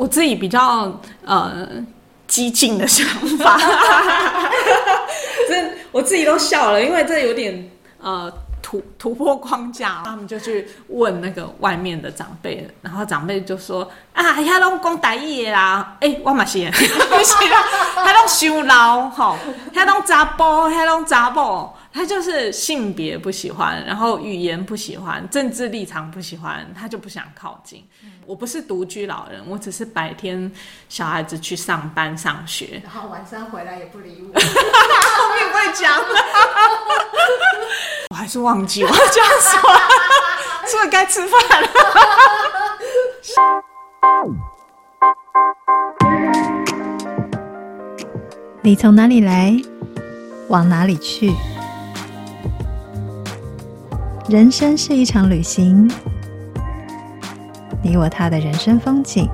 我自己比较呃激进的想法，真我自己都笑了，因为这有点呃。突突破框架，他们就去问那个外面的长辈，然后长辈就说：“啊，遐拢讲台语的啦，诶、欸，我嘛是，不是啦，遐拢伤老吼，遐拢查甫，遐拢查某，他就是性别不喜欢，然后语言不喜欢，政治立场不喜欢，他就不想靠近。嗯、我不是独居老人，我只是白天小孩子去上班上学，然后晚上回来也不理我，后面会讲。”我还是忘记我要讲什么，是不是该吃饭了？你从哪里来，往哪里去？人生是一场旅行，你我他的人生风景，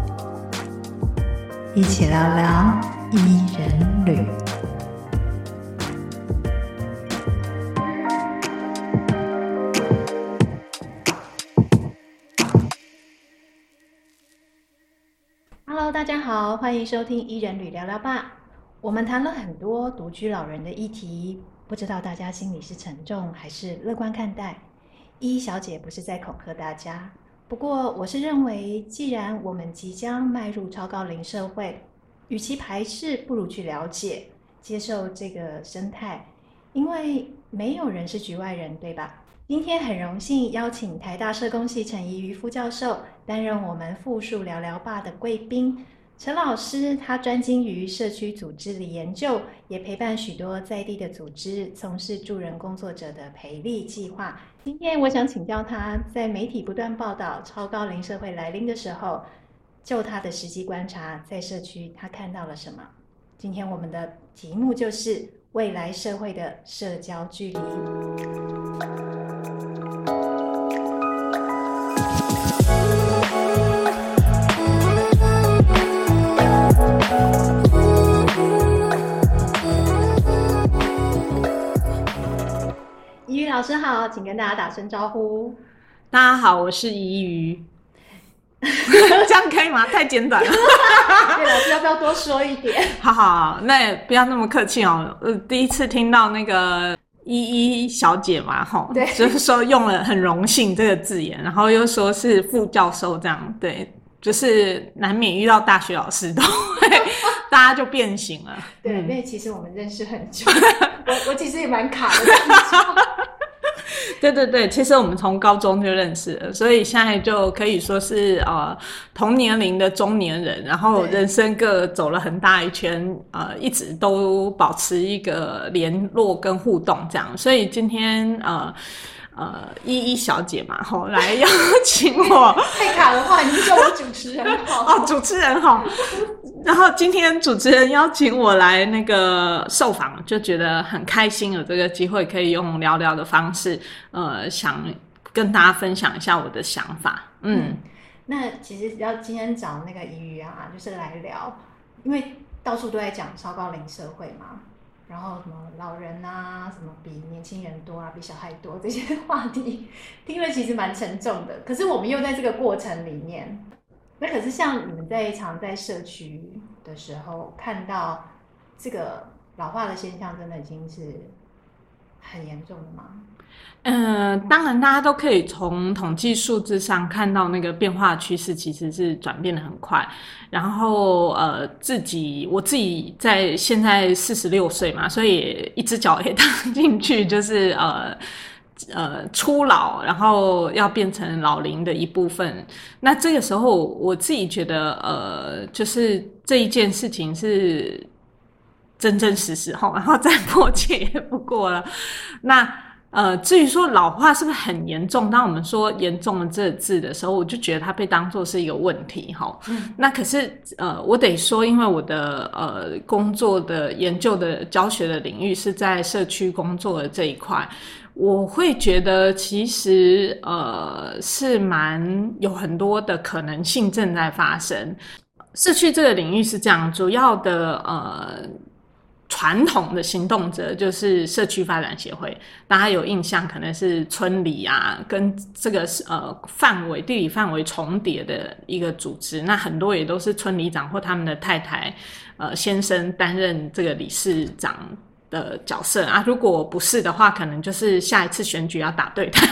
一起聊聊伊人旅。Hello，大家好，欢迎收听伊人旅聊聊吧。我们谈了很多独居老人的议题，不知道大家心里是沉重还是乐观看待？依依小姐不是在恐吓大家，不过我是认为，既然我们即将迈入超高龄社会，与其排斥，不如去了解、接受这个生态，因为没有人是局外人，对吧？今天很荣幸邀请台大社工系陈怡瑜副教授担任我们复述聊聊吧的贵宾。陈老师他专精于社区组织的研究，也陪伴许多在地的组织从事助人工作者的培力计划。今天我想请教他，在媒体不断报道超高龄社会来临的时候，就他的实际观察，在社区他看到了什么？今天我们的题目就是未来社会的社交距离。瑜老师好，请跟大家打声招呼。大家好，我是怡瑜。这样可以吗？太简短了。对，老师要不要多说一点？好好，那也不要那么客气哦。呃，第一次听到那个依依小姐嘛，吼，对，就是说用了很荣幸这个字眼，然后又说是副教授这样，对，就是难免遇到大学老师都会，大家就变形了。对，因为其实我们认识很久，我我其实也蛮卡的。对对对，其实我们从高中就认识了，所以现在就可以说是呃同年龄的中年人，然后人生各走了很大一圈，呃，一直都保持一个联络跟互动这样，所以今天呃。呃，依依小姐嘛，吼来邀请我。太卡的话，你就叫我主持人好。哦，主持人好。然后今天主持人邀请我来那个受访，就觉得很开心，有这个机会可以用聊聊的方式，呃，想跟大家分享一下我的想法。嗯，嗯那其实要今天找那个怡瑜啊，就是来聊，因为到处都在讲超高龄社会嘛。然后什么老人啊，什么比年轻人多啊，比小孩多这些 话题，听了其实蛮沉重的。可是我们又在这个过程里面，那可是像你们在常在社区的时候，看到这个老化的现象，真的已经是很严重的吗？嗯、当然，大家都可以从统计数字上看到那个变化趋势，其实是转变得很快。然后，呃，自己我自己在现在四十六岁嘛，所以一只脚也 踏进去，就是呃呃初老，然后要变成老龄的一部分。那这个时候，我自己觉得，呃，就是这一件事情是真真实实哈，然后再 迫切也不过了。那。呃，至于说老化是不是很严重？当我们说严重的这个字的时候，我就觉得它被当作是一个问题哈。嗯。那可是呃，我得说，因为我的呃工作的研究的教学的领域是在社区工作的这一块，我会觉得其实呃是蛮有很多的可能性正在发生。社区这个领域是这样，主要的呃。传统的行动者就是社区发展协会，大家有印象可能是村里啊，跟这个呃范围地理范围重叠的一个组织，那很多也都是村里长或他们的太太呃先生担任这个理事长。的角色啊，如果不是的话，可能就是下一次选举要打对台，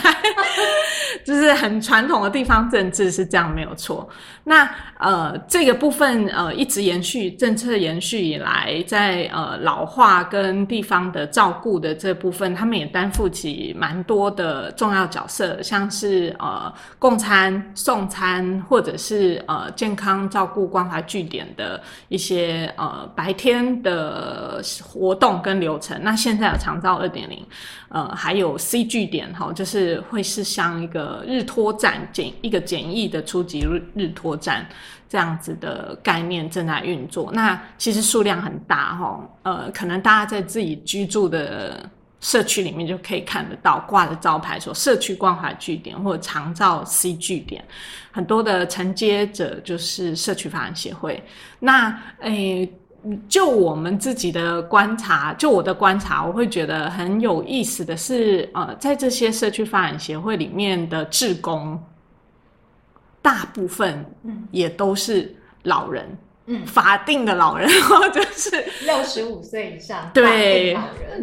就是很传统的地方政治是这样，没有错。那呃，这个部分呃一直延续政策延续以来，在呃老化跟地方的照顾的这部分，他们也担负起蛮多的重要角色，像是呃供餐、送餐，或者是呃健康照顾关怀据点的一些呃白天的活动跟流程。那现在有长照二点零，呃，还有 C 据点哈，就是会是像一个日托站简一个简易的初级日日托站这样子的概念正在运作。那其实数量很大哈，呃，可能大家在自己居住的社区里面就可以看得到挂着招牌说社区关怀据点或者长照 C 据点，很多的承接者就是社区发展协会。那诶。就我们自己的观察，就我的观察，我会觉得很有意思的是，呃，在这些社区发展协会里面的志工，大部分也都是老人，嗯，法定的老人，或者是六十五岁以上，对，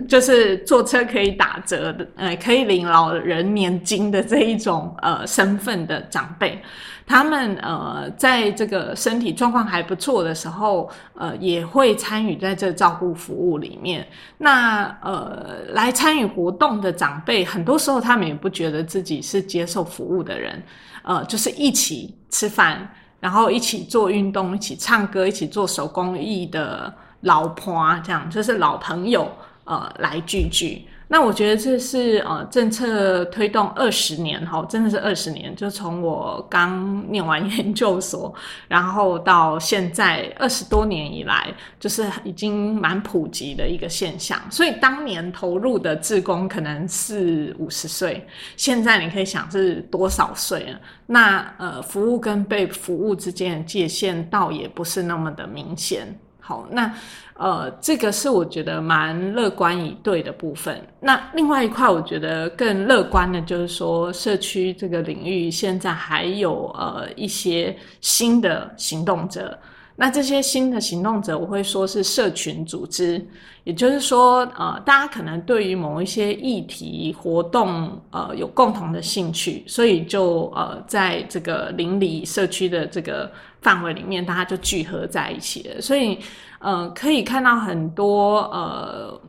就是坐车可以打折的，呃，可以领老人年金的这一种呃身份的长辈。他们呃，在这个身体状况还不错的时候，呃，也会参与在这照顾服务里面。那呃，来参与活动的长辈，很多时候他们也不觉得自己是接受服务的人，呃，就是一起吃饭，然后一起做运动，一起唱歌，一起做手工艺的老婆啊这样，就是老朋友呃来聚聚。那我觉得这是呃政策推动二十年哈，真的是二十年，就从我刚念完研究所，然后到现在二十多年以来，就是已经蛮普及的一个现象。所以当年投入的志工可能是五十岁，现在你可以想是多少岁了？那呃服务跟被服务之间的界限倒也不是那么的明显。好，那。呃，这个是我觉得蛮乐观以对的部分。那另外一块，我觉得更乐观的，就是说社区这个领域现在还有呃一些新的行动者。那这些新的行动者，我会说是社群组织，也就是说，呃，大家可能对于某一些议题活动，呃，有共同的兴趣，所以就呃，在这个邻里社区的这个范围里面，大家就聚合在一起了。所以。呃，可以看到很多呃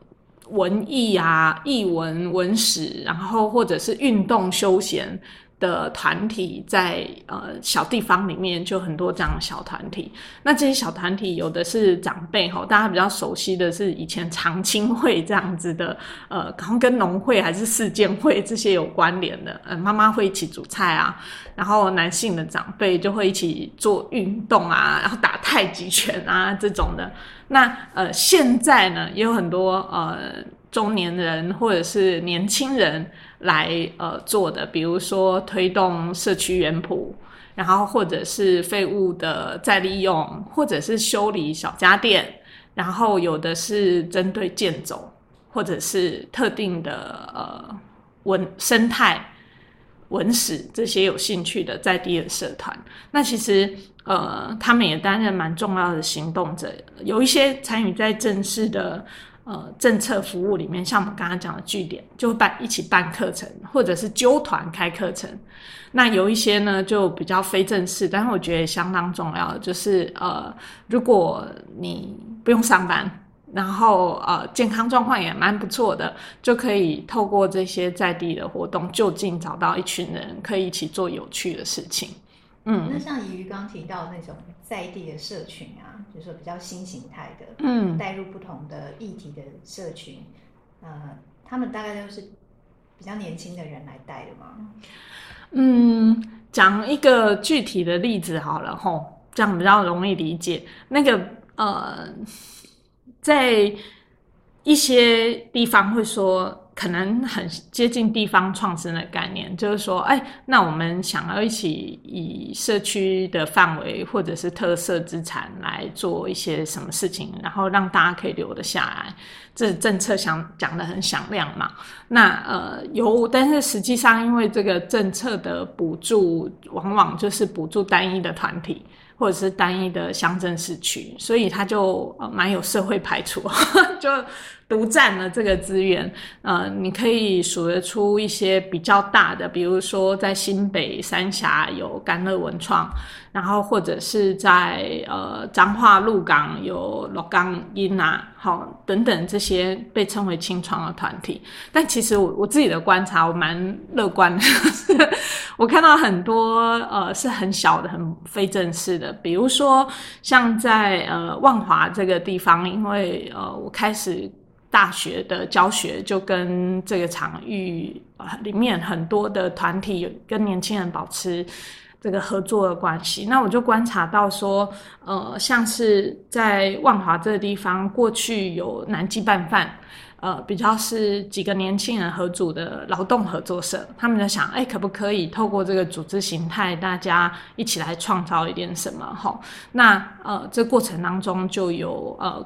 文艺啊、艺文、文史，然后或者是运动休闲的团体在，呃小地方里面就很多这样的小团体。那这些小团体有的是长辈哈，大家比较熟悉的是以前长青会这样子的，呃，可能跟农会还是四建会这些有关联的。呃，妈妈会一起煮菜啊，然后男性的长辈就会一起做运动啊，然后打太极拳啊这种的。那呃现在呢也有很多呃中年人或者是年轻人。来呃做的，比如说推动社区园圃，然后或者是废物的再利用，或者是修理小家电，然后有的是针对建筑，或者是特定的呃文生态、文史这些有兴趣的在地的社团。那其实呃他们也担任蛮重要的行动者，有一些参与在正式的。呃，政策服务里面，像我们刚刚讲的据点，就会办一起办课程，或者是揪团开课程。那有一些呢，就比较非正式，但是我觉得相当重要，就是呃，如果你不用上班，然后呃，健康状况也蛮不错的，就可以透过这些在地的活动，就近找到一群人，可以一起做有趣的事情。嗯，那像怡瑜刚提到那种在地的社群啊，就是说比较新形态的，嗯，带入不同的议题的社群，呃，他们大概都是比较年轻的人来带的嘛？嗯，讲一个具体的例子好了吼，这样比较容易理解。那个呃，在一些地方会说。可能很接近地方创生的概念，就是说，哎，那我们想要一起以社区的范围或者是特色资产来做一些什么事情，然后让大家可以留得下来。这政策想讲得很响亮嘛？那呃有，但是实际上因为这个政策的补助往往就是补助单一的团体。或者是单一的乡镇市区，所以他就呃蛮有社会排除，就独占了这个资源。呃，你可以数得出一些比较大的，比如说在新北三峡有甘乐文创。然后或者是在呃彰化鹿港有鹿港音啊，好等等这些被称为清创的团体，但其实我我自己的观察我蛮乐观的，我看到很多呃是很小的很非正式的，比如说像在呃万华这个地方，因为呃我开始大学的教学就跟这个场域呃里面很多的团体跟年轻人保持。这个合作的关系，那我就观察到说，呃，像是在万华这个地方，过去有南极拌饭，呃，比较是几个年轻人合组的劳动合作社，他们在想，哎，可不可以透过这个组织形态，大家一起来创造一点什么？哈，那呃，这过程当中就有呃。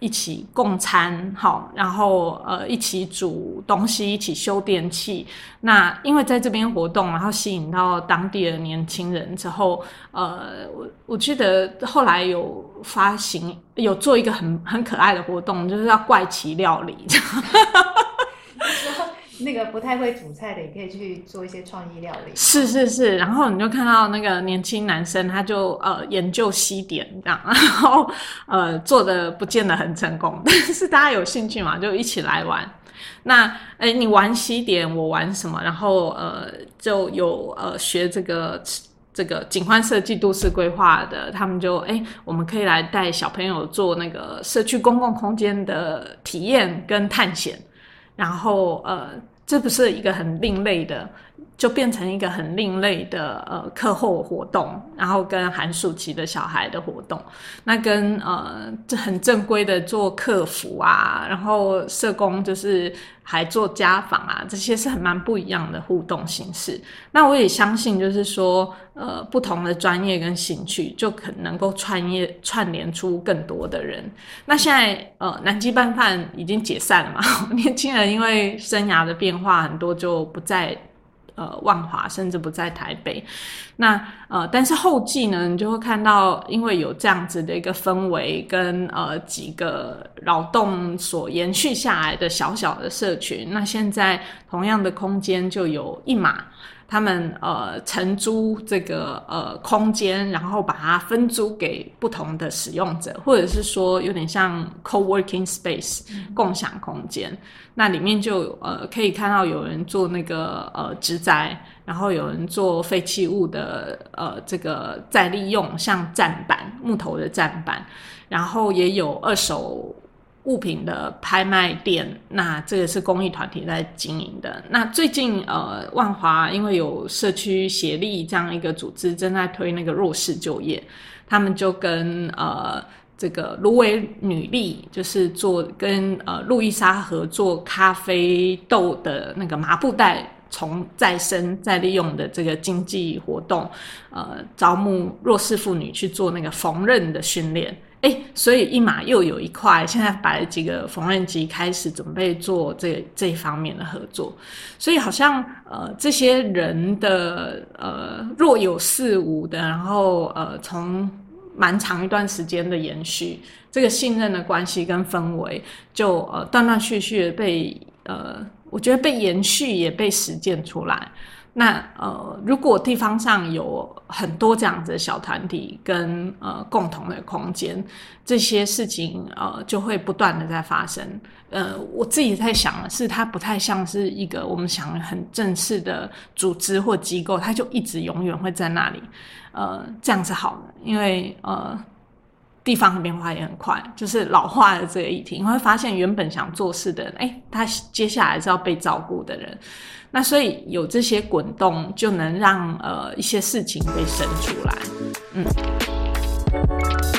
一起共餐，好，然后呃，一起煮东西，一起修电器。那因为在这边活动，然后吸引到当地的年轻人之后，呃，我我记得后来有发行，有做一个很很可爱的活动，就是要怪奇料理。那个不太会煮菜的，也可以去做一些创意料理。是是是，然后你就看到那个年轻男生，他就呃研究西点这样，然后呃做的不见得很成功，但是大家有兴趣嘛，就一起来玩。那哎，你玩西点，我玩什么？然后呃就有呃学这个这个景观设计、都市规划的，他们就哎，我们可以来带小朋友做那个社区公共空间的体验跟探险。然后，呃，这不是一个很另类的，就变成一个很另类的呃课后活动，然后跟寒暑期的小孩的活动，那跟呃这很正规的做客服啊，然后社工就是还做家访啊，这些是很蛮不一样的互动形式。那我也相信，就是说呃不同的专业跟兴趣，就可能够串业串联出更多的人。那现在呃南极拌饭已经解散了嘛，年轻人因为生涯的变化很多，就不再。呃，万华甚至不在台北，那呃，但是后继呢，你就会看到，因为有这样子的一个氛围，跟呃几个劳动所延续下来的小小的社群，那现在同样的空间就有一码。他们呃承租这个呃空间，然后把它分租给不同的使用者，或者是说有点像 co-working space 共享空间。那里面就呃可以看到有人做那个呃植栽，然后有人做废弃物的呃这个再利用，像站板木头的站板，然后也有二手。物品的拍卖店，那这个是公益团体在经营的。那最近呃，万华因为有社区协力这样一个组织正在推那个弱势就业，他们就跟呃这个芦苇女力，就是做跟呃路易莎合作咖啡豆的那个麻布袋从再生再利用的这个经济活动，呃，招募弱势妇女去做那个缝纫的训练。哎，所以一码又有一块，现在摆了几个缝纫机，开始准备做这这一方面的合作。所以好像呃，这些人的呃若有似无的，然后呃，从蛮长一段时间的延续，这个信任的关系跟氛围，就呃断断续续的被呃，我觉得被延续也被实践出来。那呃，如果地方上有很多这样子的小团体跟呃共同的空间，这些事情呃就会不断的在发生。呃，我自己在想的是，它不太像是一个我们想很正式的组织或机构，它就一直永远会在那里。呃，这样子好的，因为呃地方的变化也很快，就是老化的这个议题，你会发现原本想做事的人，哎，他接下来是要被照顾的人。那所以有这些滚动，就能让呃一些事情被生出来，嗯。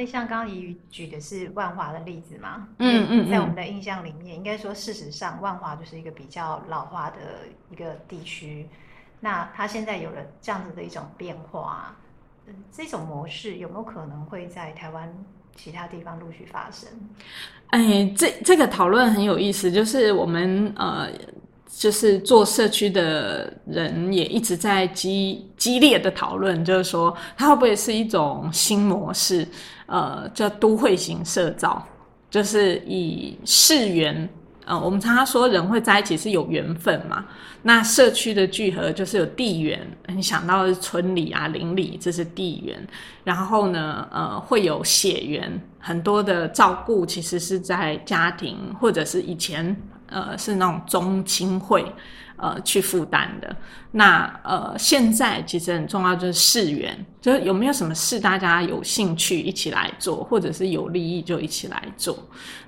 所以像刚刚怡举的是万华的例子嘛，嗯嗯，在我们的印象里面，应该说事实上万华就是一个比较老化的一个地区。那它现在有了这样子的一种变化，嗯，这种模式有没有可能会在台湾其他地方陆续发生？哎，这这个讨论很有意思，就是我们呃。就是做社区的人也一直在激激烈的讨论，就是说它会不会是一种新模式？呃，叫都会型社造，就是以市缘。呃，我们常常说人会在一起是有缘分嘛。那社区的聚合就是有地缘，你想到的是村里啊、邻里，这是地缘。然后呢，呃，会有血缘，很多的照顾其实是在家庭或者是以前。呃，是那种宗亲会，呃，去负担的。那呃，现在其实很重要就是市缘，就是有没有什么事大家有兴趣一起来做，或者是有利益就一起来做。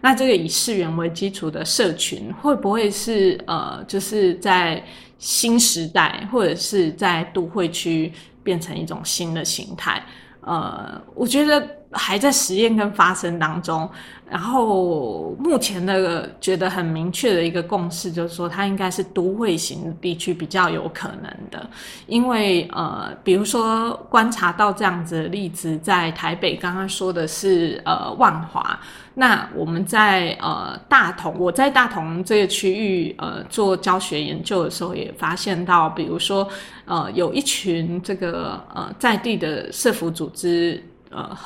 那这个以市缘为基础的社群，会不会是呃，就是在新时代，或者是在都会区变成一种新的形态？呃，我觉得还在实验跟发生当中。然后目前的觉得很明确的一个共识就是说，它应该是都会型地区比较有可能的，因为呃，比如说观察到这样子的例子，在台北刚刚说的是呃万华，那我们在呃大同，我在大同这个区域呃做教学研究的时候，也发现到，比如说呃有一群这个呃在地的社福组织呃。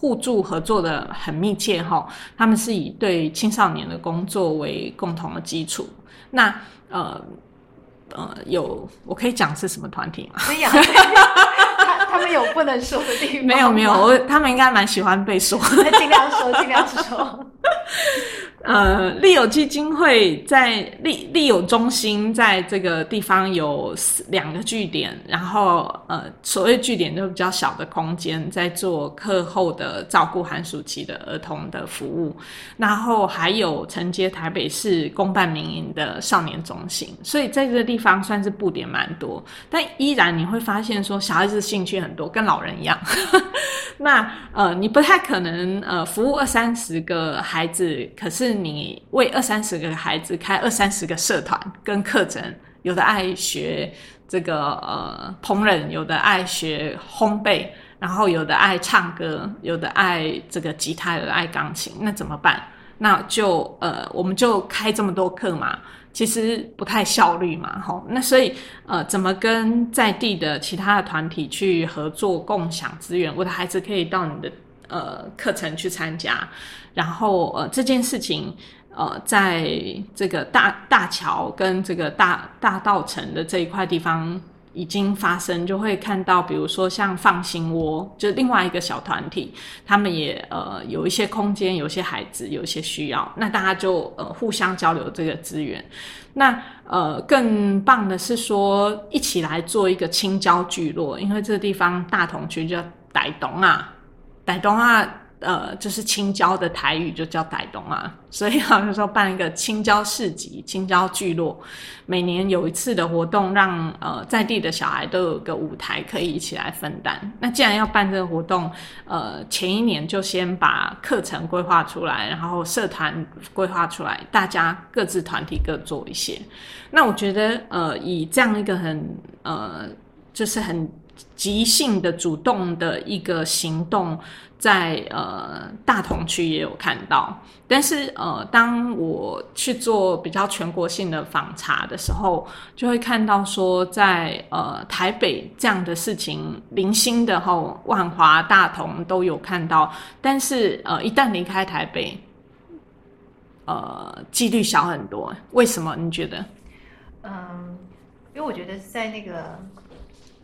互助合作的很密切哈，他们是以对青少年的工作为共同的基础。那呃呃，有我可以讲是什么团体吗？可以啊，他他们有不能说的地方？没有没有，我他们应该蛮喜欢被说，尽量说尽量说。呃，利友基金会在利利友中心在这个地方有两个据点，然后呃，所谓据点就比较小的空间，在做课后的照顾寒暑期的儿童的服务，然后还有承接台北市公办民营的少年中心，所以在这个地方算是布点蛮多，但依然你会发现说小孩子兴趣很多，跟老人一样。那呃，你不太可能呃服务二三十个孩子，可是。你为二三十个孩子开二三十个社团跟课程，有的爱学这个呃烹饪，有的爱学烘焙，然后有的爱唱歌，有的爱这个吉他，有的爱钢琴，那怎么办？那就呃我们就开这么多课嘛，其实不太效率嘛，吼。那所以呃怎么跟在地的其他的团体去合作共享资源？我的孩子可以到你的。呃，课程去参加，然后呃，这件事情呃，在这个大大桥跟这个大大稻城的这一块地方已经发生，就会看到，比如说像放心窝，就另外一个小团体，他们也呃有一些空间，有些孩子有一些需要，那大家就呃互相交流这个资源。那呃更棒的是说，一起来做一个青椒聚落，因为这个地方大同区叫傣东啊。傣东啊，呃，就是青椒的台语就叫傣东啊，所以好像说办一个青椒市集、青椒聚落，每年有一次的活动让，让呃在地的小孩都有个舞台可以一起来分担。那既然要办这个活动，呃，前一年就先把课程规划出来，然后社团规划出来，大家各自团体各做一些。那我觉得，呃，以这样一个很呃，就是很。即兴的、主动的一个行动在，呃大同区也有看到。但是呃，当我去做比较全国性的访查的时候，就会看到说在，呃台北这样的事情零星的后，万华、大同都有看到。但是呃，一旦离开台北，呃，几率小很多。为什么？你觉得？嗯，因为我觉得在那个。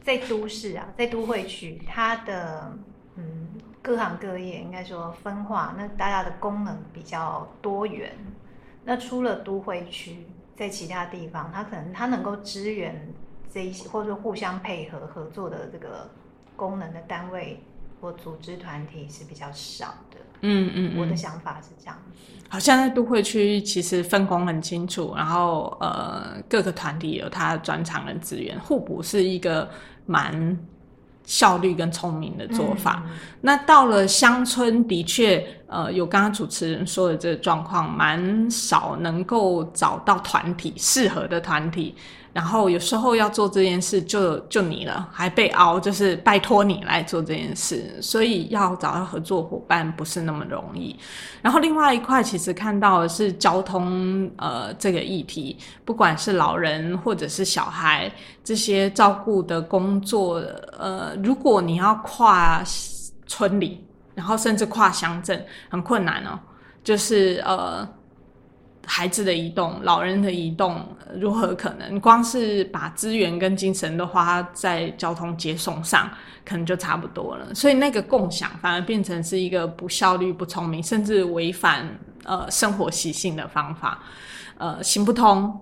在都市啊，在都会区，它的嗯各行各业应该说分化，那大家的功能比较多元。那除了都会区，在其他地方，它可能它能够支援这一些，或者说互相配合合作的这个功能的单位或组织团体是比较少的。嗯嗯，嗯，我的想法是这样。好像在都会区，其实分工很清楚，然后呃各个团体有它的专长的资源，互补是一个蛮效率跟聪明的做法。嗯、那到了乡村，的确，呃，有刚刚主持人说的这个状况，蛮少能够找到团体适合的团体。然后有时候要做这件事就，就你了，还被凹，就是拜托你来做这件事，所以要找到合作伙伴不是那么容易。然后另外一块，其实看到的是交通，呃，这个议题，不管是老人或者是小孩，这些照顾的工作，呃，如果你要跨村里，然后甚至跨乡镇，很困难哦，就是呃。孩子的移动，老人的移动，如何可能？光是把资源跟精神都花在交通接送上，可能就差不多了。所以那个共享反而变成是一个不效率、不聪明，甚至违反呃生活习性的方法，呃行不通。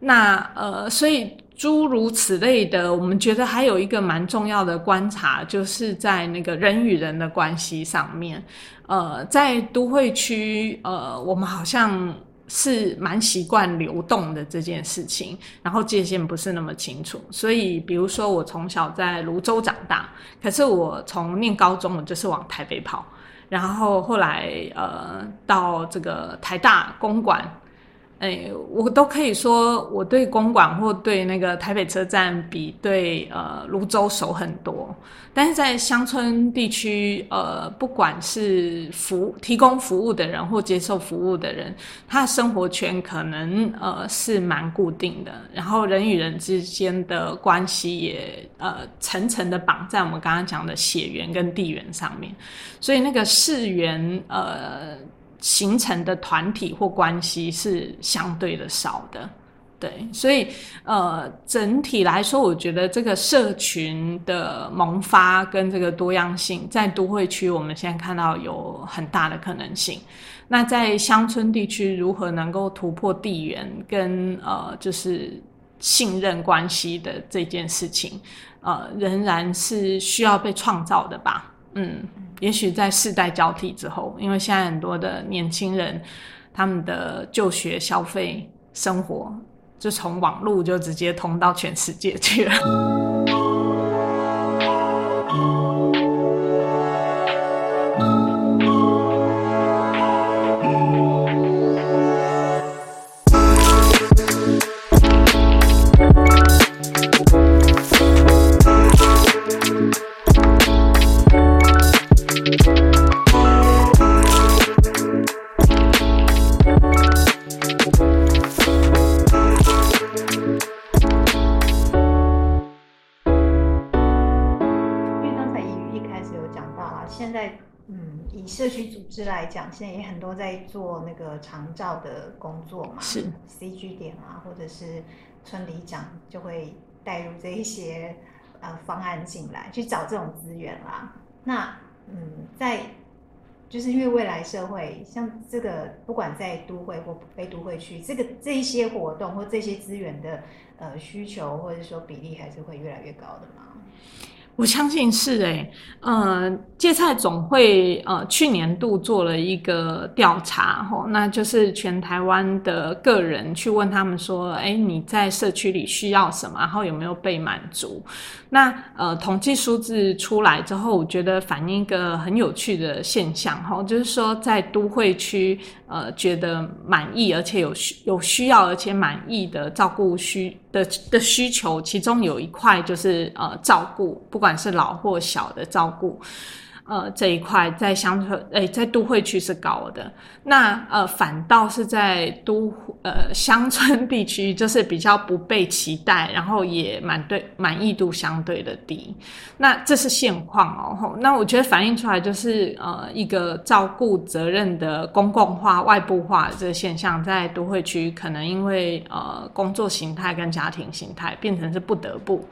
那呃，所以诸如此类的，我们觉得还有一个蛮重要的观察，就是在那个人与人的关系上面。呃，在都会区，呃，我们好像。是蛮习惯流动的这件事情，然后界限不是那么清楚，所以比如说我从小在泸州长大，可是我从念高中我就是往台北跑，然后后来呃到这个台大公馆。哎，我都可以说，我对公馆或对那个台北车站比对呃泸州熟很多。但是在乡村地区，呃，不管是服提供服务的人或接受服务的人，他的生活圈可能呃是蛮固定的，然后人与人之间的关系也呃层层的绑在我们刚刚讲的血缘跟地缘上面，所以那个世缘呃。形成的团体或关系是相对的少的，对，所以呃，整体来说，我觉得这个社群的萌发跟这个多样性，在都会区我们现在看到有很大的可能性。那在乡村地区，如何能够突破地缘跟呃，就是信任关系的这件事情，呃，仍然是需要被创造的吧。嗯，也许在世代交替之后，因为现在很多的年轻人，他们的就学、消费、生活，就从网络就直接通到全世界去了。是来讲，现在也很多在做那个长照的工作嘛，是 CG 点啊，或者是村里长就会带入这一些呃方案进来，去找这种资源啦。那嗯，在就是因为未来社会，像这个不管在都会或非都会区，这个这一些活动或这些资源的呃需求，或者说比例，还是会越来越高的嘛。我相信是诶、欸，呃，芥菜总会呃去年度做了一个调查吼，那就是全台湾的个人去问他们说，诶，你在社区里需要什么，然后有没有被满足？那呃统计数字出来之后，我觉得反映一个很有趣的现象吼，就是说在都会区呃觉得满意而且有需有需要而且满意的照顾需的的需求，其中有一块就是呃照顾，不管是老或小的照顾。呃，这一块在乡村，诶，在都会区是高的。那呃，反倒是在都呃乡村地区，就是比较不被期待，然后也满对满意度相对的低。那这是现况哦。那我觉得反映出来就是呃一个照顾责任的公共化、外部化这个现象，在都会区可能因为呃工作形态跟家庭形态变成是不得不。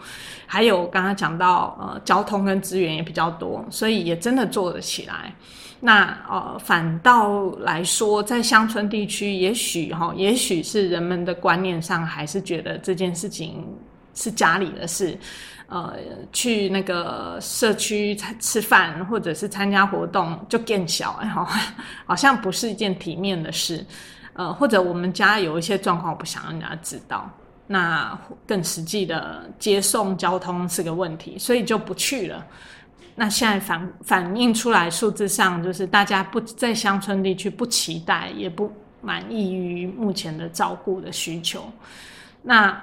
还有刚刚讲到呃交通跟资源也比较多，所以也。真真的做得起来，那呃，反倒来说，在乡村地区，也许哈，也许是人们的观念上还是觉得这件事情是家里的事，呃，去那个社区吃饭或者是参加活动就更小，然后 好像不是一件体面的事，呃，或者我们家有一些状况，我不想让人家知道。那更实际的接送交通是个问题，所以就不去了。那现在反反映出来数字上，就是大家不在乡村地区不期待，也不满意于目前的照顾的需求。那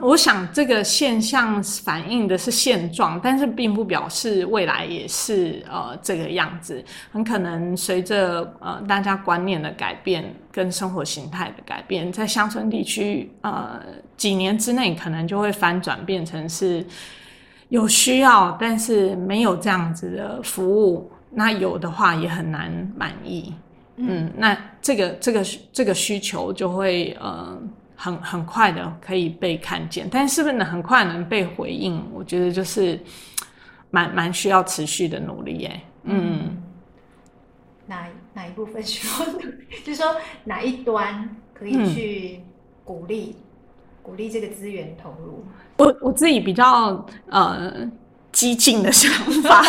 我想这个现象反映的是现状，但是并不表示未来也是呃这个样子。很可能随着呃大家观念的改变跟生活形态的改变，在乡村地区呃几年之内可能就会翻转，变成是有需要，但是没有这样子的服务。那有的话也很难满意。嗯，那这个这个这个需求就会呃。很很快的可以被看见，但是是不是能很快能被回应？我觉得就是蛮蛮需要持续的努力耶。嗯，哪哪一部分需要努力？就是说哪一端可以去鼓励、嗯、鼓励这个资源投入？我我自己比较呃激进的想法，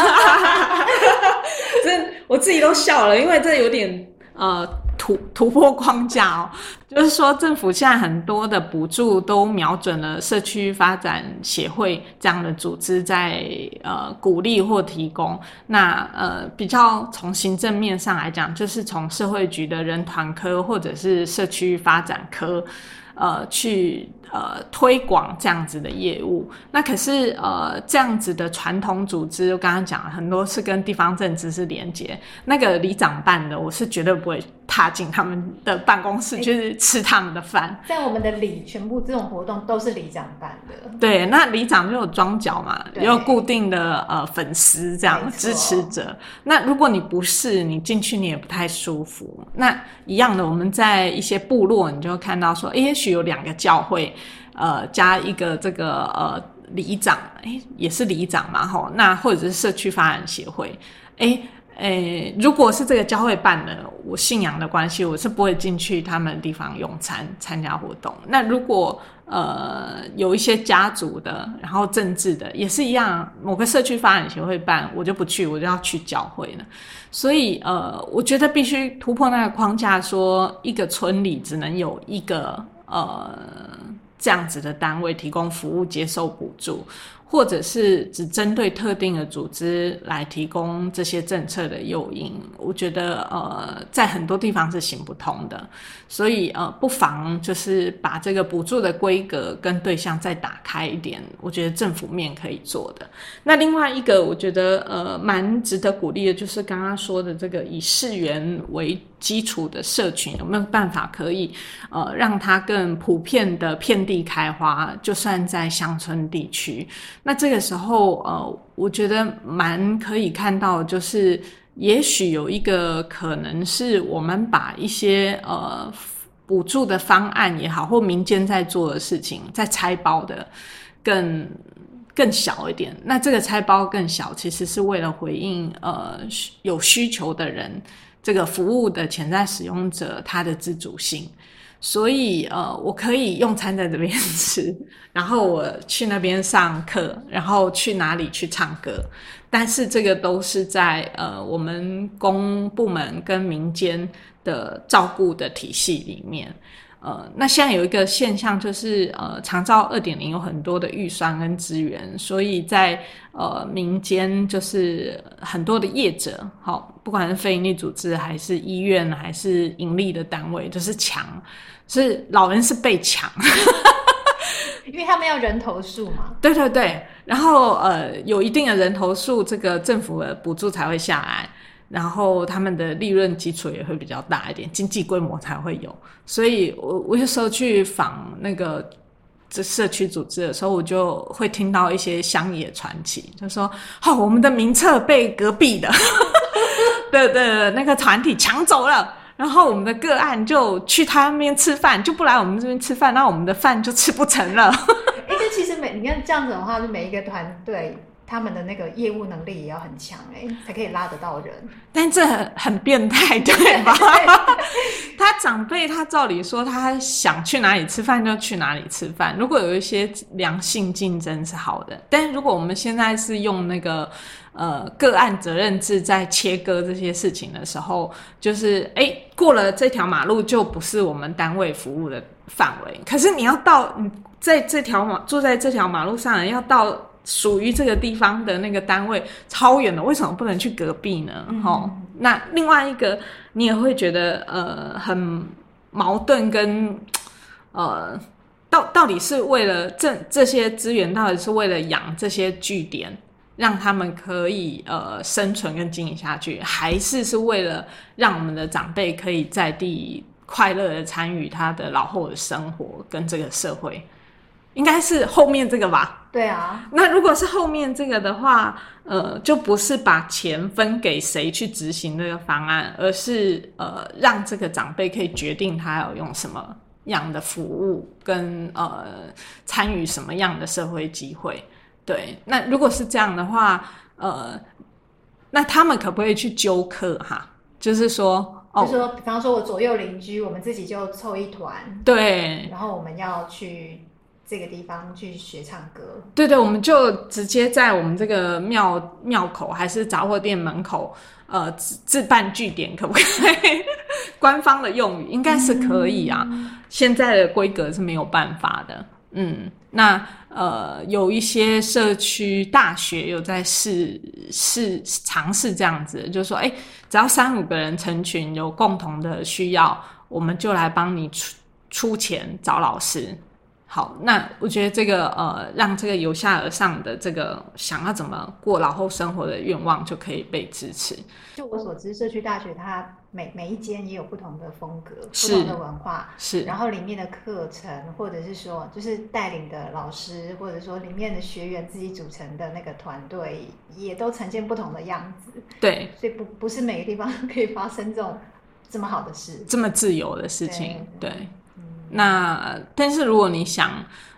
这我自己都笑了，因为这有点呃。突突破框架哦，就是说政府现在很多的补助都瞄准了社区发展协会这样的组织，在呃鼓励或提供。那呃比较从行政面上来讲，就是从社会局的人团科或者是社区发展科，呃去。呃，推广这样子的业务，那可是呃，这样子的传统组织，我刚刚讲了很多是跟地方政治是连接。那个里长办的，我是绝对不会踏进他们的办公室，就是吃他们的饭。在我们的里，全部这种活动都是里长办的。对，那里长就有庄脚嘛，有固定的呃粉丝这样支持者。那如果你不是，你进去你也不太舒服。那一样的，我们在一些部落，你就会看到说，也许有两个教会。呃，加一个这个呃里长，诶，也是里长嘛，吼，那或者是社区发展协会，诶，诶，如果是这个教会办的，我信仰的关系，我是不会进去他们的地方用餐参加活动。那如果呃有一些家族的，然后政治的，也是一样，某个社区发展协会办，我就不去，我就要去教会了。所以呃，我觉得必须突破那个框架，说一个村里只能有一个呃。这样子的单位提供服务，接受补助。或者是只针对特定的组织来提供这些政策的诱因，我觉得呃，在很多地方是行不通的。所以呃，不妨就是把这个补助的规格跟对象再打开一点，我觉得政府面可以做的。那另外一个，我觉得呃，蛮值得鼓励的，就是刚刚说的这个以市原为基础的社群，有没有办法可以呃，让它更普遍的遍地开花？就算在乡村地区。那这个时候，呃，我觉得蛮可以看到，就是也许有一个可能是我们把一些呃补助的方案也好，或民间在做的事情，在拆包的更更小一点。那这个拆包更小，其实是为了回应呃有需求的人，这个服务的潜在使用者他的自主性。所以，呃，我可以用餐在这边吃，然后我去那边上课，然后去哪里去唱歌，但是这个都是在呃我们公部门跟民间的照顾的体系里面。呃，那现在有一个现象就是，呃，长照二点零有很多的预算跟资源，所以在呃民间就是很多的业者，好，不管是非营利组织还是医院还是盈利的单位，就是抢，是老人是被抢，因为他们要人头数嘛。对对对，然后呃有一定的人头数，这个政府的补助才会下来。然后他们的利润基础也会比较大一点，经济规模才会有。所以我我有时候去访那个这社区组织的时候，我就会听到一些乡野传奇，就说：“哦，我们的名册被隔壁的，对对，那个团体抢走了，然后我们的个案就去他那边吃饭，就不来我们这边吃饭，那我们的饭就吃不成了。”哎，这其实每你看这样子的话，就每一个团队。他们的那个业务能力也要很强哎、欸，才可以拉得到人。但这很很变态，对吧？他长辈他照理说他想去哪里吃饭就去哪里吃饭。如果有一些良性竞争是好的，但是如果我们现在是用那个呃个案责任制在切割这些事情的时候，就是哎、欸、过了这条马路就不是我们单位服务的范围。可是你要到你在这条马住在这条马路上要到。属于这个地方的那个单位超远的，为什么不能去隔壁呢？嗯、哦，那另外一个你也会觉得呃很矛盾，跟呃到到底是为了这这些资源，到底是为了养这些据点，让他们可以呃生存跟经营下去，还是是为了让我们的长辈可以在地快乐的参与他的老后的生活跟这个社会？应该是后面这个吧？对啊。那如果是后面这个的话，呃，就不是把钱分给谁去执行这个方案，而是呃，让这个长辈可以决定他要用什么样的服务，跟呃参与什么样的社会机会。对。那如果是这样的话，呃，那他们可不可以去揪客哈？就是说，哦，就是说，比方说我左右邻居，我们自己就凑一团，对，然后我们要去。这个地方去学唱歌，对对，我们就直接在我们这个庙庙口还是杂货店门口，呃，自自办据点，可不可以？官方的用语应该是可以啊。嗯、现在的规格是没有办法的。嗯，那呃，有一些社区大学有在试试尝试这样子，就是说，哎，只要三五个人成群，有共同的需要，我们就来帮你出出钱找老师。好，那我觉得这个呃，让这个由下而上的这个想要怎么过老后生活的愿望就可以被支持。就我所知，社区大学它每每一间也有不同的风格、不同的文化，是。然后里面的课程，或者是说，就是带领的老师，或者说里面的学员自己组成的那个团队，也都呈现不同的样子。对，所以不不是每个地方可以发生这种这么好的事，这么自由的事情，对。对那，但是如果你想，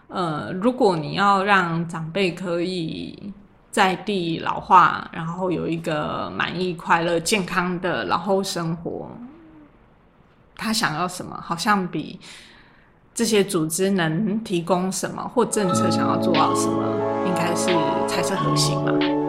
呃，如果你要让长辈可以在地老化，然后有一个满意、快乐、健康的老后生活，他想要什么，好像比这些组织能提供什么或政策想要做到什么，应该是才是核心嘛。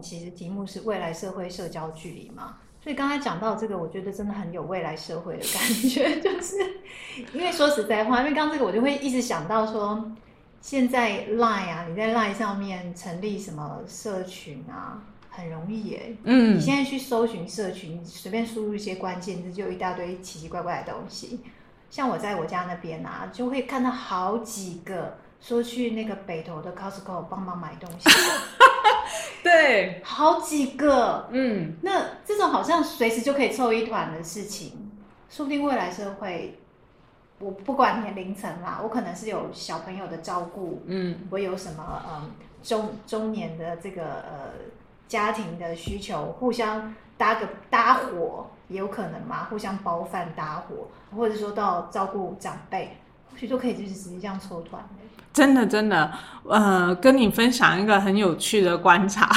其实题目是未来社会社交距离嘛，所以刚才讲到这个，我觉得真的很有未来社会的感觉，就是因为说实在话，因为刚刚这个我就会一直想到说，现在 Line 啊，你在 Line 上面成立什么社群啊，很容易耶。嗯，你现在去搜寻社群，随便输入一些关键字，就有一大堆奇奇怪怪的东西。像我在我家那边啊，就会看到好几个说去那个北投的 Costco 帮忙买东西。对，好几个，嗯，那这种好像随时就可以凑一团的事情，说不定未来社会，我不管年龄层啦，我可能是有小朋友的照顾，嗯，我有什么嗯中中年的这个呃家庭的需求，互相搭个搭伙也有可能嘛，互相包饭搭伙，或者说到照顾长辈，或许就可以就是直接这样凑团的。真的，真的，呃，跟你分享一个很有趣的观察。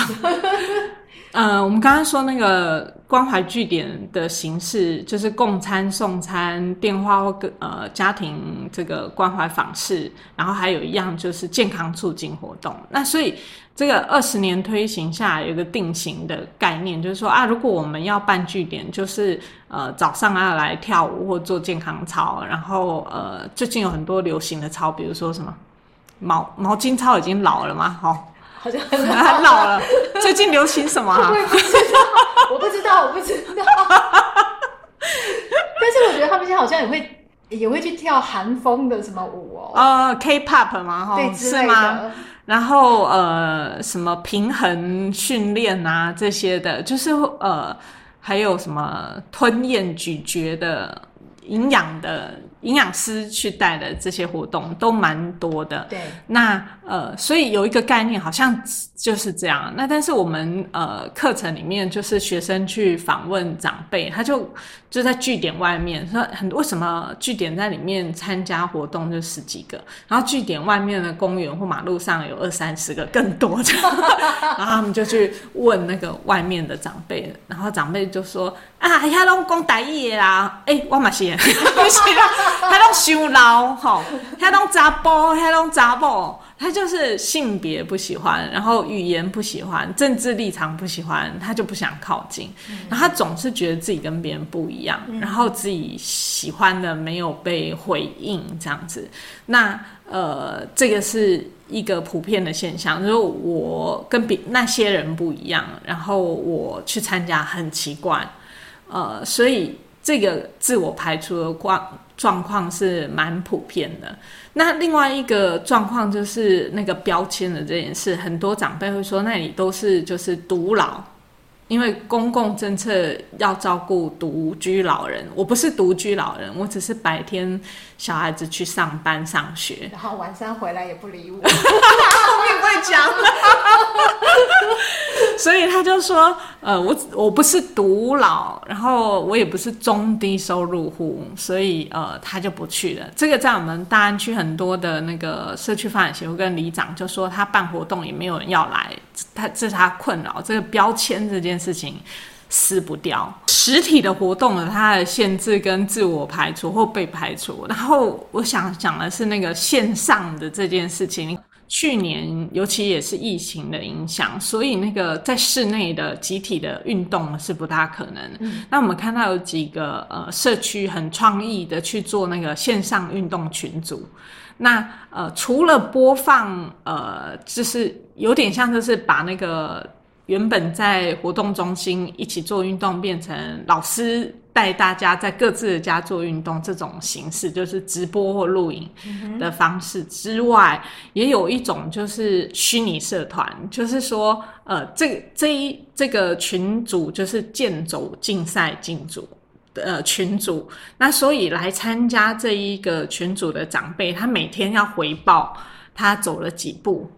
呃，我们刚刚说那个关怀据点的形式，就是共餐、送餐、电话或呃家庭这个关怀访视，然后还有一样就是健康促进活动。那所以这个二十年推行下来，有个定型的概念，就是说啊，如果我们要办据点，就是呃早上要来跳舞或做健康操，然后呃最近有很多流行的操，比如说什么。毛毛巾操已经老了吗？哦，好像 很老，了。最近流行什么啊？我不知道，我不知道。但是我觉得他们现在好像也会也会去跳韩风的什么舞哦，呃，K-pop 嘛，哈，对，是吗？然后呃，什么平衡训练啊这些的，就是呃，还有什么吞咽咀嚼的营养的。营养师去带的这些活动都蛮多的，对。那呃，所以有一个概念，好像就是这样。那但是我们呃课程里面，就是学生去访问长辈，他就就在据点外面说，很多为什么据点在里面参加活动就十几个，然后据点外面的公园或马路上有二三十个更多的，然后他们就去问那个外面的长辈，然后长辈就说啊，遐拢讲台语的啦，哎、欸，我嘛是，不是啦。他都修老吼，他都查甫，他都查某，他就是性别不喜欢，然后语言不喜欢，政治立场不喜欢，他就不想靠近。嗯、然后他总是觉得自己跟别人不一样，嗯、然后自己喜欢的没有被回应，这样子。那呃，这个是一个普遍的现象，就是我跟别那些人不一样，然后我去参加很奇怪，呃，所以这个自我排除的状。状况是蛮普遍的。那另外一个状况就是那个标签的这件事，很多长辈会说，那你都是就是独老。因为公共政策要照顾独居老人，我不是独居老人，我只是白天小孩子去上班上学，然后晚上回来也不理我，我也不会讲。所以他就说，呃，我我不是独老，然后我也不是中低收入户，所以呃，他就不去了。这个在我们大安区很多的那个社区发展协会跟里长就说，他办活动也没有人要来，他这是他困扰，这个标签这件事情撕不掉。实体的活动呢，它的限制跟自我排除或被排除。然后我想讲的是那个线上的这件事情，去年尤其也是疫情的影响，所以那个在室内的集体的运动是不大可能。嗯、那我们看到有几个呃社区很创意的去做那个线上运动群组。那呃除了播放呃就是有点像就是把那个。原本在活动中心一起做运动，变成老师带大家在各自的家做运动这种形式，就是直播或录影的方式之外，也有一种就是虚拟社团，就是说，呃，这这一这个群组就是健走竞赛进组的呃群组，那所以来参加这一个群组的长辈，他每天要回报他走了几步。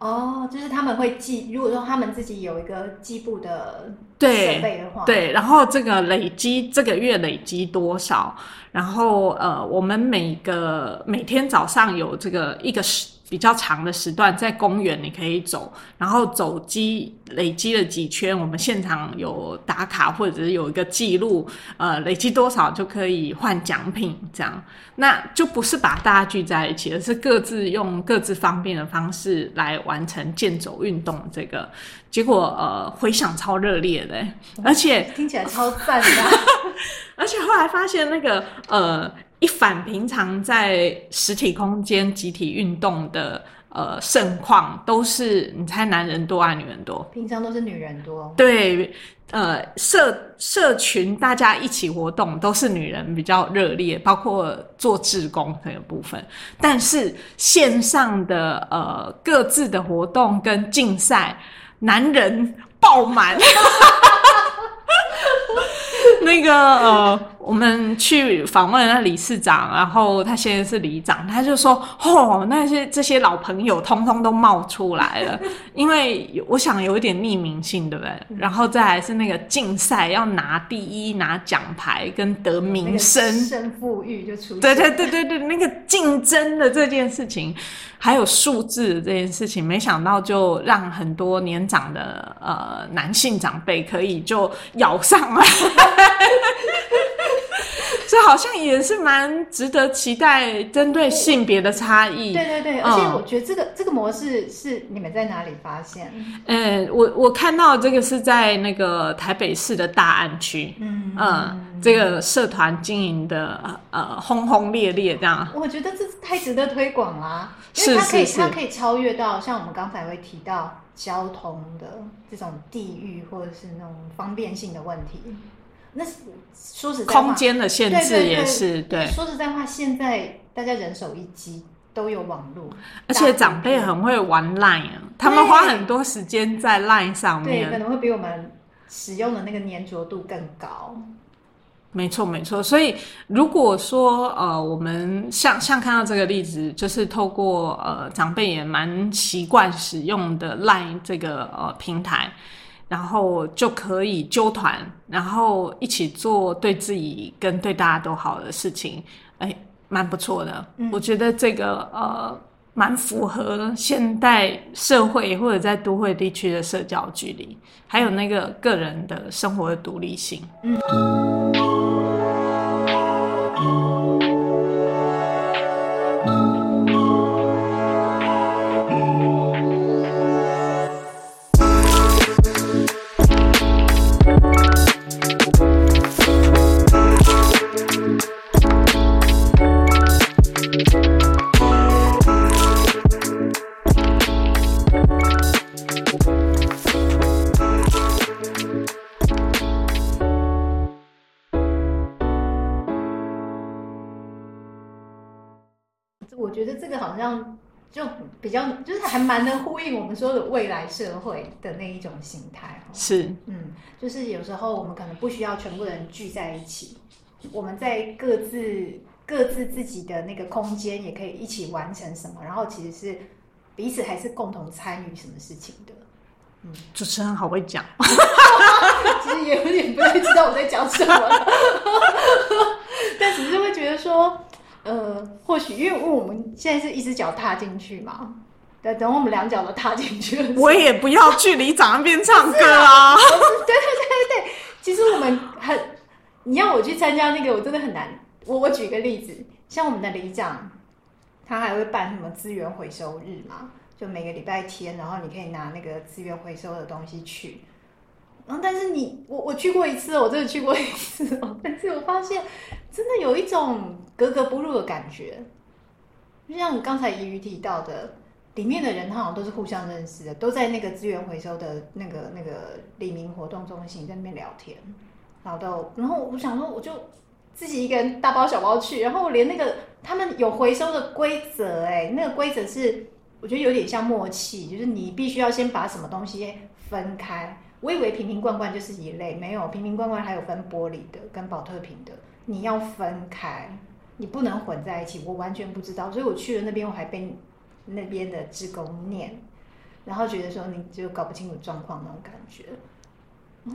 哦，就是他们会记，如果说他们自己有一个计步的设备的话，对，对，然后这个累积这个月累积多少，然后呃，我们每个每天早上有这个一个时。比较长的时段在公园你可以走，然后走积累积了几圈，我们现场有打卡或者是有一个记录，呃，累积多少就可以换奖品，这样，那就不是把大家聚在一起，而是各自用各自方便的方式来完成健走运动这个，结果呃回响超热烈的，而且听起来超赞的，而且后来发现那个呃。一反平常在实体空间集体运动的呃盛况，都是你猜男人多还是女人多？平常都是女人多。对，呃，社社群大家一起活动都是女人比较热烈，包括做志工这个部分。但是线上的呃各自的活动跟竞赛，男人爆满。那个呃，我们去访问那理事长，然后他现在是里长，他就说：“哦，那些这些老朋友通通都冒出来了，因为我想有一点匿名性，对不对？然后再来是那个竞赛要拿第一、拿奖牌跟得名声，胜负欲就出现。对对对对对，那个竞争的这件事情。”还有数字的这件事情，没想到就让很多年长的呃男性长辈可以就咬上来，这好像也是蛮值得期待，针对性别的差异。对对对，而且我觉得这个、嗯、这个模式是你们在哪里发现？嗯，我我看到这个是在那个台北市的大安区，嗯嗯，这个社团经营的呃轰轰烈烈这样。我觉得这太值得推广啦。因为它可以，它可以超越到像我们刚才会提到交通的这种地域或者是那种方便性的问题。那说实在话，空间的限制也是对。说实在话，现在大家人手一机，都有网络，而且长辈很会玩 Line，他们花很多时间在 Line 上面，对，可能会比我们使用的那个粘着度更高。没错，没错。所以如果说呃，我们像像看到这个例子，就是透过呃长辈也蛮习惯使用的 Line 这个呃平台，然后就可以揪团，然后一起做对自己跟对大家都好的事情，哎。蛮不错的，嗯，我觉得这个呃，蛮符合现代社会或者在都会地区的社交距离，还有那个个人的生活的独立性。嗯。比较就是还蛮能呼应我们说的未来社会的那一种形态，是，嗯，就是有时候我们可能不需要全部人聚在一起，我们在各自各自自己的那个空间也可以一起完成什么，然后其实是彼此还是共同参与什么事情的。嗯，主持人好会讲，其实也有点不太知道我在讲什么，但只是会觉得说。呃，或许因为我们现在是一只脚踏进去嘛，等等我们两脚都踏进去了，我也不要去里长那边唱歌啊！对对对对，其实我们很，你要我去参加那个，我真的很难。我我举个例子，像我们的里长，他还会办什么资源回收日嘛，就每个礼拜天，然后你可以拿那个资源回收的东西去。然后，但是你我我去过一次，我真的去过一次哦。但是我发现，真的有一种格格不入的感觉。就像刚才怡瑜提到的，里面的人他好像都是互相认识的，都在那个资源回收的那个那个里民活动中心在那边聊天，然后，然后我想说，我就自己一个人大包小包去，然后连那个他们有回收的规则，哎，那个规则是我觉得有点像默契，就是你必须要先把什么东西分开。我以为瓶瓶罐罐就是一类，没有瓶瓶罐罐还有分玻璃的跟宝特瓶的，你要分开，你不能混在一起。我完全不知道，所以我去了那边，我还被那边的职工念，然后觉得说你就搞不清楚状况那种感觉。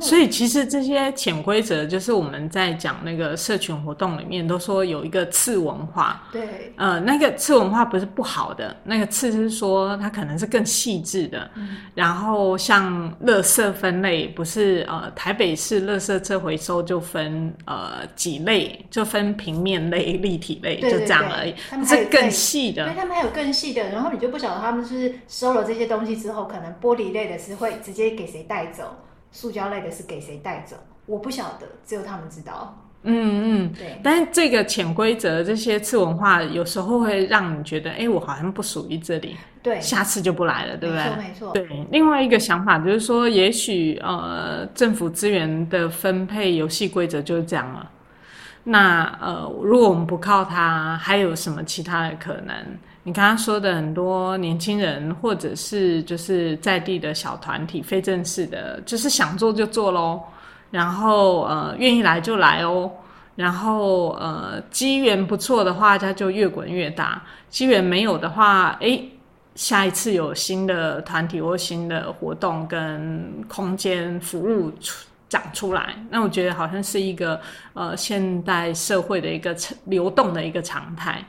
所以其实这些潜规则，就是我们在讲那个社群活动里面都说有一个次文化。对，呃，那个次文化不是不好的，那个次是说它可能是更细致的。嗯。然后像垃圾分类，不是呃台北市垃圾车回收就分呃几类，就分平面类、立体类，就这样而已。他们是更细的。对，他们还有更细的，然后你就不晓得他们是收了这些东西之后，可能玻璃类的是会直接给谁带走。塑胶类的是给谁带走？我不晓得，只有他们知道。嗯嗯，对。但是这个潜规则、这些次文化，有时候会让你觉得，哎、欸，我好像不属于这里。对，下次就不来了，对不对？没错，没错。对，另外一个想法就是说，也许呃，政府资源的分配游戏规则就是这样了。那呃，如果我们不靠它，还有什么其他的可能？你刚刚说的很多年轻人，或者是就是在地的小团体、非正式的，就是想做就做喽，然后呃愿意来就来哦，然后呃机缘不错的话，它就越滚越大；机缘没有的话，诶，下一次有新的团体或新的活动跟空间服务出长出来，那我觉得好像是一个呃现代社会的一个流动的一个常态。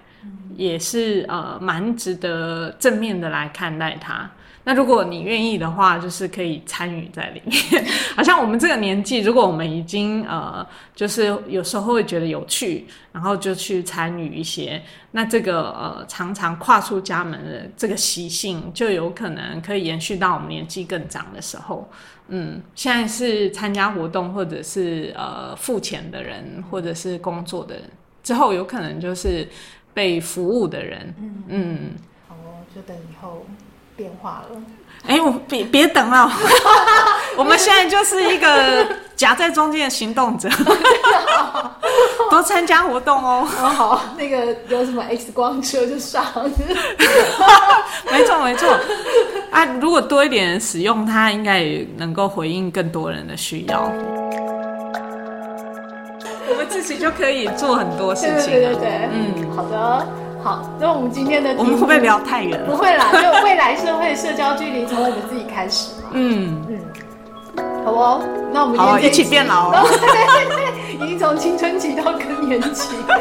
也是呃蛮值得正面的来看待它。那如果你愿意的话，就是可以参与在里面。好像我们这个年纪，如果我们已经呃，就是有时候会觉得有趣，然后就去参与一些，那这个呃常常跨出家门的这个习性，就有可能可以延续到我们年纪更长的时候。嗯，现在是参加活动或者是呃付钱的人，或者是工作的人，之后有可能就是。被服务的人，嗯嗯，哦，就等以后变化了。哎，我别别等了，我们现在就是一个 夹在中间的行动者，多参加活动哦。哦好，那个有什么 X 光车就上，没错没错。啊，如果多一点人使用它，应该也能够回应更多人的需要。我们自己就可以做很多事情。对对对对，嗯，好的。好，那我们今天的我们会不会聊太远了？不会啦，就未来社会社交距离从我们自己开始嘛。嗯嗯，好哦，那我们今天一,一起变老 了，已经从青春期到更年期了。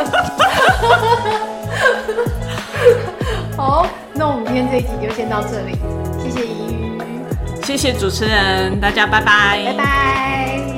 好，那我们今天这一集就先到这里，谢谢宜瑜，谢谢主持人，大家拜拜，拜拜。